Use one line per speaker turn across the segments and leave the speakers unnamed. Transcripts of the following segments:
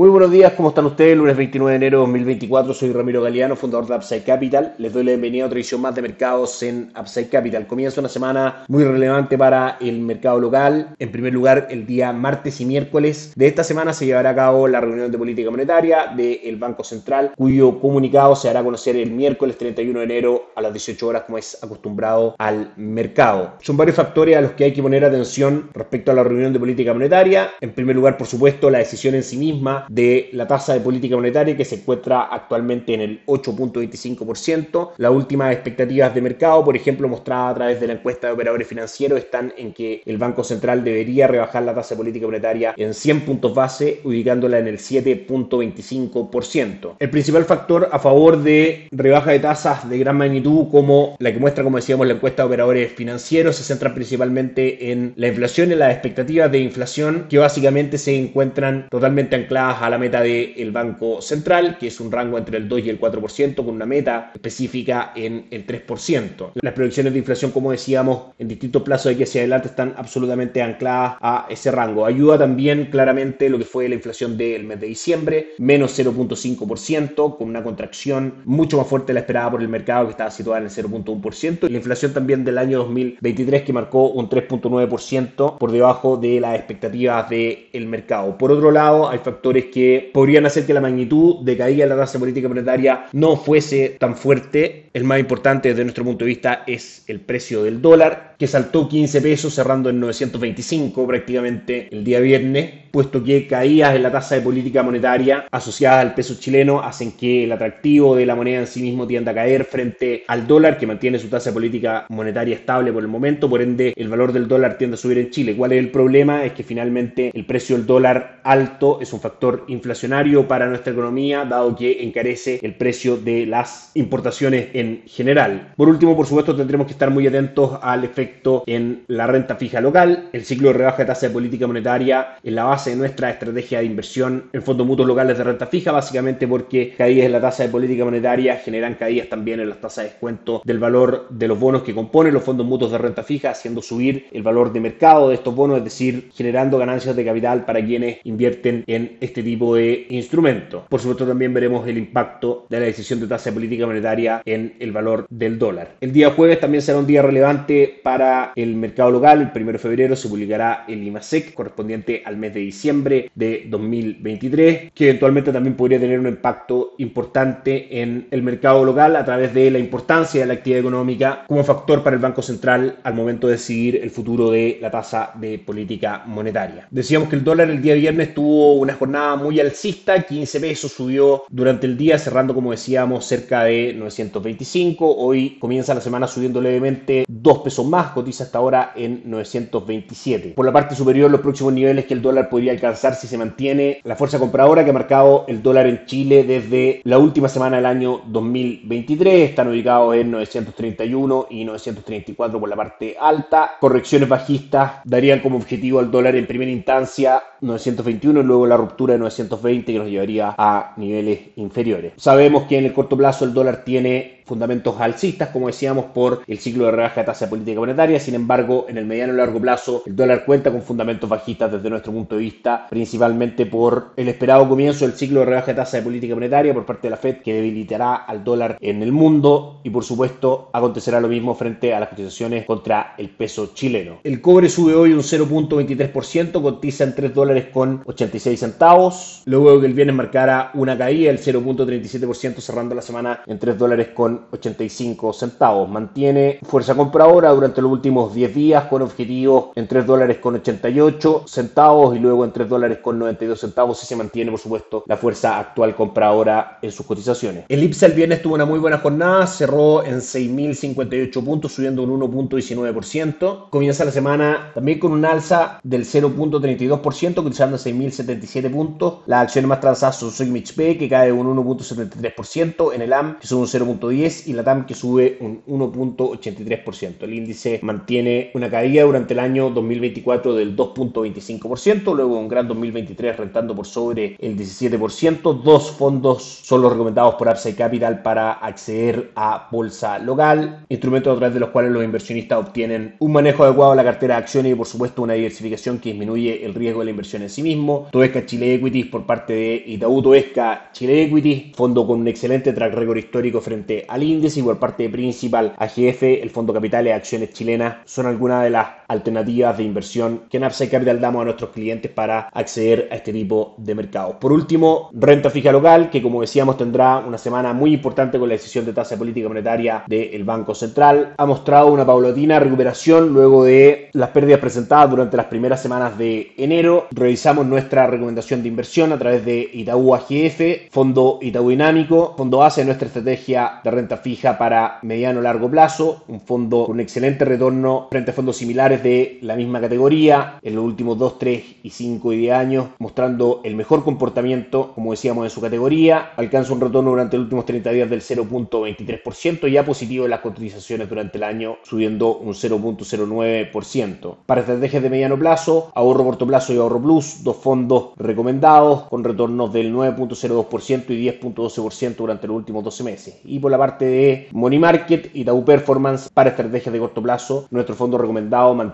Muy buenos días, ¿cómo están ustedes? Lunes 29 de enero de 2024, soy Ramiro Galeano, fundador de Upside Capital. Les doy la bienvenida a otra edición más de mercados en Upside Capital. Comienza una semana muy relevante para el mercado local. En primer lugar, el día martes y miércoles de esta semana se llevará a cabo la reunión de política monetaria del Banco Central, cuyo comunicado se hará conocer el miércoles 31 de enero a las 18 horas, como es acostumbrado al mercado. Son varios factores a los que hay que poner atención respecto a la reunión de política monetaria. En primer lugar, por supuesto, la decisión en sí misma de la tasa de política monetaria que se encuentra actualmente en el 8.25%. Las últimas expectativas de mercado, por ejemplo, mostradas a través de la encuesta de operadores financieros, están en que el Banco Central debería rebajar la tasa de política monetaria en 100 puntos base, ubicándola en el 7.25%. El principal factor a favor de rebaja de tasas de gran magnitud, como la que muestra, como decíamos, la encuesta de operadores financieros, se centra principalmente en la inflación y las expectativas de inflación que básicamente se encuentran totalmente ancladas a la meta del Banco Central, que es un rango entre el 2 y el 4%, con una meta específica en el 3%. Las proyecciones de inflación, como decíamos, en distintos plazos de aquí hacia adelante están absolutamente ancladas a ese rango. Ayuda también claramente lo que fue la inflación del mes de diciembre, menos 0.5%, con una contracción mucho más fuerte de la esperada por el mercado, que estaba situada en el 0.1%, y la inflación también del año 2023, que marcó un 3.9% por debajo de las expectativas del mercado. Por otro lado, hay factores que podrían hacer que la magnitud de caída de la tasa política monetaria no fuese tan fuerte. El más importante desde nuestro punto de vista es el precio del dólar, que saltó 15 pesos cerrando en 925 prácticamente el día viernes, puesto que caídas en la tasa de política monetaria asociada al peso chileno hacen que el atractivo de la moneda en sí mismo tienda a caer frente al dólar, que mantiene su tasa de política monetaria estable por el momento, por ende el valor del dólar tiende a subir en Chile. ¿Cuál es el problema? Es que finalmente el precio del dólar alto es un factor inflacionario para nuestra economía, dado que encarece el precio de las importaciones en general. Por último, por supuesto, tendremos que estar muy atentos al efecto en la renta fija local. El ciclo de rebaja de tasa de política monetaria es la base de nuestra estrategia de inversión en fondos mutuos locales de renta fija, básicamente porque caídas en la tasa de política monetaria generan caídas también en las tasas de descuento del valor de los bonos que componen los fondos mutuos de renta fija, haciendo subir el valor de mercado de estos bonos, es decir, generando ganancias de capital para quienes invierten en este tipo tipo de instrumento. Por supuesto también veremos el impacto de la decisión de tasa de política monetaria en el valor del dólar. El día jueves también será un día relevante para el mercado local. El 1 de febrero se publicará el IMASEC correspondiente al mes de diciembre de 2023, que eventualmente también podría tener un impacto importante en el mercado local a través de la importancia de la actividad económica como factor para el Banco Central al momento de decidir el futuro de la tasa de política monetaria. Decíamos que el dólar el día viernes tuvo una jornada muy alcista, 15 pesos subió durante el día, cerrando como decíamos cerca de 925. Hoy comienza la semana subiendo levemente 2 pesos más, cotiza hasta ahora en 927. Por la parte superior, los próximos niveles que el dólar podría alcanzar si se mantiene la fuerza compradora que ha marcado el dólar en Chile desde la última semana del año 2023. Están ubicados en 931 y 934 por la parte alta. Correcciones bajistas darían como objetivo al dólar en primera instancia 921 y luego la ruptura de 920 que nos llevaría a niveles inferiores. Sabemos que en el corto plazo el dólar tiene fundamentos alcistas, como decíamos, por el ciclo de rebaja de tasa de política monetaria. Sin embargo, en el mediano y largo plazo, el dólar cuenta con fundamentos bajistas desde nuestro punto de vista, principalmente por el esperado comienzo del ciclo de rebaja de tasa de política monetaria por parte de la Fed, que debilitará al dólar en el mundo y, por supuesto, acontecerá lo mismo frente a las cotizaciones contra el peso chileno. El cobre sube hoy un 0.23%, cotiza en 3 dólares con 86 centavos, luego que el viernes marcara una caída del 0.37%, cerrando la semana en 3 dólares con 85 centavos. Mantiene fuerza compradora durante los últimos 10 días con objetivos en 3 dólares con 88 centavos y luego en 3 dólares con 92 centavos y se mantiene por supuesto la fuerza actual compradora en sus cotizaciones. El IPSA el viernes tuvo una muy buena jornada, cerró en 6.058 puntos subiendo un 1.19%. Comienza la semana también con un alza del 0.32% cotizando 6.077 puntos. Las acciones más transadas son Sogmich P que cae un 1.73% en el AM que sube un 0.10 10 y la TAM que sube un 1.83%. El índice mantiene una caída durante el año 2024 del 2.25%, luego un gran 2023 rentando por sobre el 17%. Dos fondos son los recomendados por Upside Capital para acceder a bolsa local, instrumentos a través de los cuales los inversionistas obtienen un manejo adecuado de la cartera de acciones y por supuesto una diversificación que disminuye el riesgo de la inversión en sí mismo. Toesca Chile Equities por parte de Itaú Toesca Chile Equities, fondo con un excelente track record histórico frente al índice y por parte Principal AGF, el fondo capitales acciones chilenas son algunas de las alternativas de inversión que en Upside Capital damos a nuestros clientes para acceder a este tipo de mercados. Por último, renta fija local, que como decíamos tendrá una semana muy importante con la decisión de tasa de política monetaria del Banco Central. Ha mostrado una paulatina recuperación luego de las pérdidas presentadas durante las primeras semanas de enero. Revisamos nuestra recomendación de inversión a través de Itaú AGF, Fondo Itaú Dinámico, Fondo de nuestra estrategia de renta fija para mediano largo plazo, un fondo con un excelente retorno frente a fondos similares de la misma categoría en los últimos 2, 3 y 5 y 10 años, mostrando el mejor comportamiento, como decíamos, en su categoría. Alcanza un retorno durante los últimos 30 días del 0.23%, ya positivo en las cotizaciones durante el año, subiendo un 0.09%. Para estrategias de mediano plazo, ahorro corto plazo y ahorro plus, dos fondos recomendados con retornos del 9.02% y 10.12% durante los últimos 12 meses. Y por la parte de Money Market y Tau Performance para estrategias de corto plazo, nuestro fondo recomendado mantiene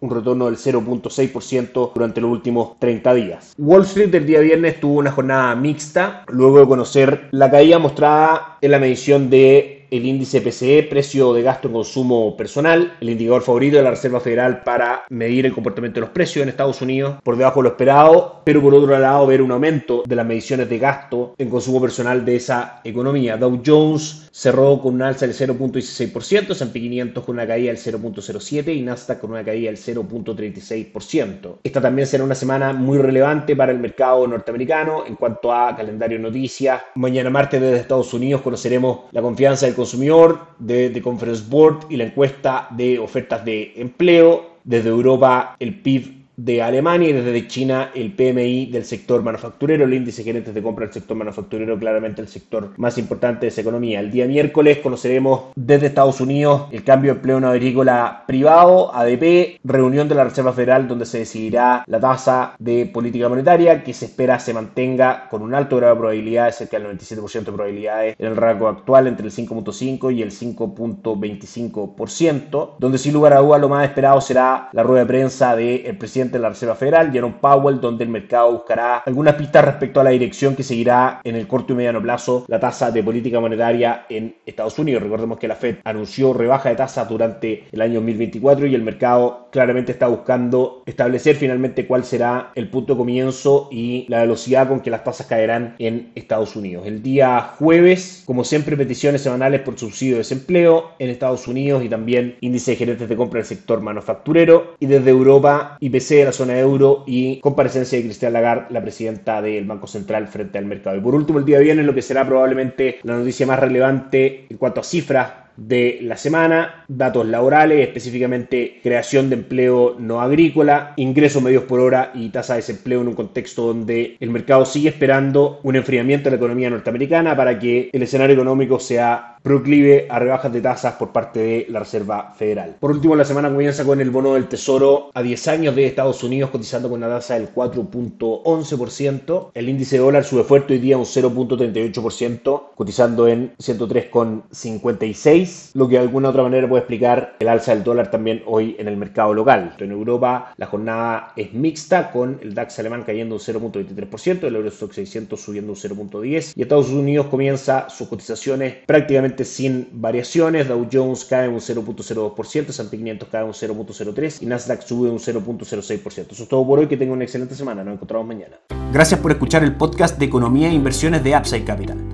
un retorno del 0.6% durante los últimos 30 días. Wall Street el día viernes tuvo una jornada mixta luego de conocer la caída mostrada en la medición de el índice PCE, precio de gasto en consumo personal, el indicador favorito de la Reserva Federal para medir el comportamiento de los precios en Estados Unidos, por debajo de lo esperado, pero por otro lado ver un aumento de las mediciones de gasto en consumo personal de esa economía. Dow Jones cerró con una alza del 0.16%, S&P 500 con una caída del 0.07% y Nasdaq con una caída del 0.36%. Esta también será una semana muy relevante para el mercado norteamericano en cuanto a calendario noticias. Mañana martes desde Estados Unidos conoceremos la confianza del consumidor de The Conference Board y la encuesta de ofertas de empleo. Desde Europa el PIB de Alemania y desde China el PMI del sector manufacturero, el índice de gerentes de compra del sector manufacturero, claramente el sector más importante de esa economía. El día miércoles conoceremos desde Estados Unidos el cambio de empleo no agrícola privado, ADP, reunión de la Reserva Federal donde se decidirá la tasa de política monetaria que se espera se mantenga con un alto grado de probabilidades, cerca del 97% de probabilidades en el rango actual entre el 5.5 y el 5.25%, donde sin lugar a duda lo más esperado será la rueda de prensa del presidente de la Reserva Federal, Jerome Powell, donde el mercado buscará algunas pistas respecto a la dirección que seguirá en el corto y mediano plazo la tasa de política monetaria en Estados Unidos. Recordemos que la Fed anunció rebaja de tasas durante el año 2024 y el mercado claramente está buscando establecer finalmente cuál será el punto de comienzo y la velocidad con que las tasas caerán en Estados Unidos. El día jueves, como siempre, peticiones semanales por subsidio de desempleo en Estados Unidos y también índice de gerentes de compra del sector manufacturero y desde Europa IPC de la zona euro y comparecencia de Cristian Lagarde, la presidenta del Banco Central frente al mercado. Y por último, el día viernes, lo que será probablemente la noticia más relevante en cuanto a cifras de la semana, datos laborales, específicamente creación de empleo no agrícola, ingresos medios por hora y tasa de desempleo en un contexto donde el mercado sigue esperando un enfriamiento de la economía norteamericana para que el escenario económico sea proclive a rebajas de tasas por parte de la Reserva Federal. Por último, la semana comienza con el bono del Tesoro a 10 años de Estados Unidos cotizando con una tasa del 4.11%. El índice de dólar sube fuerte hoy día un 0.38%, cotizando en 103,56, lo que de alguna otra manera puede explicar el alza del dólar también hoy en el mercado local. En Europa la jornada es mixta con el DAX alemán cayendo un 0.23%, el Eurostock 600 subiendo un 0.10% y Estados Unidos comienza sus cotizaciones prácticamente sin variaciones. Dow Jones cae un 0.02%, S&P 500 cae un 0.03% y Nasdaq sube un 0.06%. Eso es todo por hoy. Que tengan una excelente semana. Nos encontramos mañana.
Gracias por escuchar el podcast de Economía e Inversiones de Upside Capital.